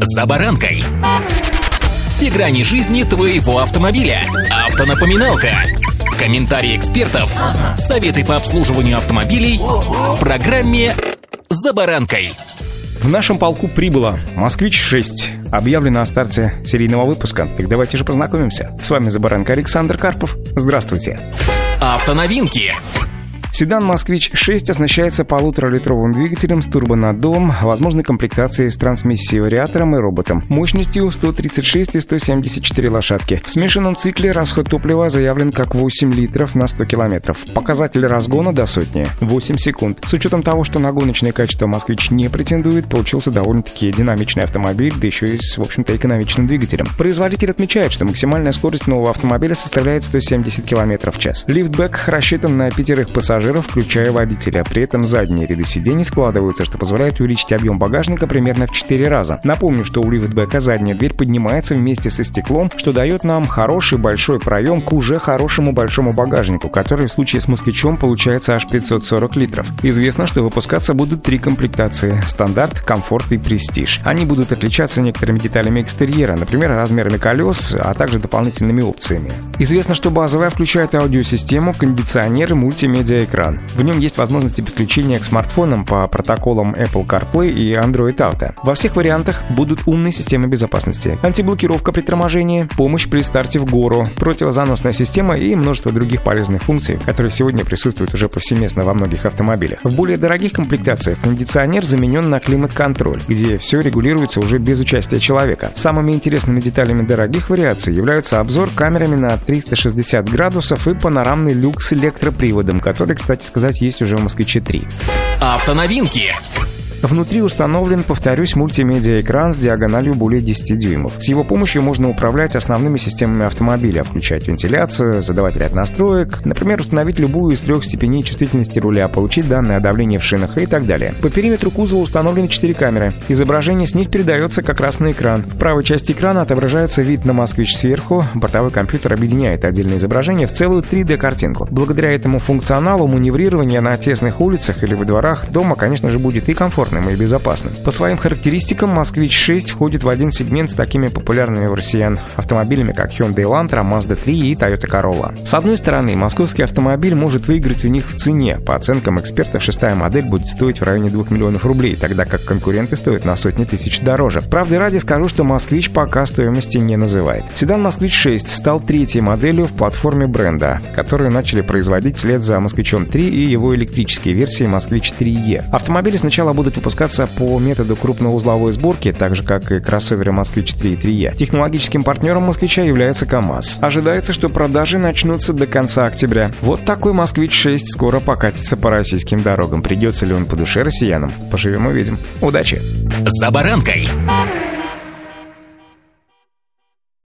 «За баранкой». Все грани жизни твоего автомобиля. Автонапоминалка. Комментарии экспертов. Советы по обслуживанию автомобилей в программе «За баранкой». В нашем полку прибыло «Москвич-6». Объявлено о старте серийного выпуска. Так давайте же познакомимся. С вами «За баранкой» Александр Карпов. Здравствуйте. Автоновинки. Седан «Москвич-6» оснащается полуторалитровым двигателем с турбонаддувом, возможной комплектацией с трансмиссией, вариатором и роботом, мощностью 136 и 174 лошадки. В смешанном цикле расход топлива заявлен как 8 литров на 100 километров. Показатель разгона до сотни – 8 секунд. С учетом того, что на гоночное качество «Москвич» не претендует, получился довольно-таки динамичный автомобиль, да еще и с, в общем-то, экономичным двигателем. Производитель отмечает, что максимальная скорость нового автомобиля составляет 170 км в час. Лифтбэк рассчитан на пятерых пассажиров пассажиров, включая водителя. При этом задние ряды сидений складываются, что позволяет увеличить объем багажника примерно в 4 раза. Напомню, что у лифтбека задняя дверь поднимается вместе со стеклом, что дает нам хороший большой проем к уже хорошему большому багажнику, который в случае с москвичом получается аж 540 литров. Известно, что выпускаться будут три комплектации – стандарт, комфорт и престиж. Они будут отличаться некоторыми деталями экстерьера, например, размерами колес, а также дополнительными опциями. Известно, что базовая включает аудиосистему, кондиционер мультимедиа экран. В нем есть возможности подключения к смартфонам по протоколам Apple CarPlay и Android Auto. Во всех вариантах будут умные системы безопасности, антиблокировка при торможении, помощь при старте в гору, противозаносная система и множество других полезных функций, которые сегодня присутствуют уже повсеместно во многих автомобилях. В более дорогих комплектациях кондиционер заменен на климат-контроль, где все регулируется уже без участия человека. Самыми интересными деталями дорогих вариаций являются обзор камерами на 360 градусов и панорамный люк с электроприводом, который, кстати сказать, есть уже в «Москвиче 3». Автоновинки. Внутри установлен, повторюсь, мультимедиа-экран с диагональю более 10 дюймов. С его помощью можно управлять основными системами автомобиля, включать вентиляцию, задавать ряд настроек, например, установить любую из трех степеней чувствительности руля, получить данные о давлении в шинах и так далее. По периметру кузова установлены 4 камеры. Изображение с них передается как раз на экран. В правой части экрана отображается вид на «Москвич» сверху. Бортовой компьютер объединяет отдельное изображение в целую 3D-картинку. Благодаря этому функционалу маневрирование на тесных улицах или во дворах дома, конечно же, будет и комфортно комфортным и безопасным. По своим характеристикам «Москвич-6» входит в один сегмент с такими популярными в россиян автомобилями, как Hyundai Elantra, Mazda 3 и Toyota Corolla. С одной стороны, московский автомобиль может выиграть у них в цене. По оценкам экспертов, шестая модель будет стоить в районе 2 миллионов рублей, тогда как конкуренты стоят на сотни тысяч дороже. Правда ради скажу, что «Москвич» пока стоимости не называет. Седан «Москвич-6» стал третьей моделью в платформе бренда, которую начали производить вслед за «Москвичом 3» и его электрические версии «Москвич 3E». Автомобили сначала будут выпускаться по методу крупноузловой сборки, так же как и кроссоверы «Москвич 3» и 3E. Технологическим партнером «Москвича» является КАМАЗ. Ожидается, что продажи начнутся до конца октября. Вот такой «Москвич-6» скоро покатится по российским дорогам. Придется ли он по душе россиянам? Поживем увидим. Удачи! «За баранкой»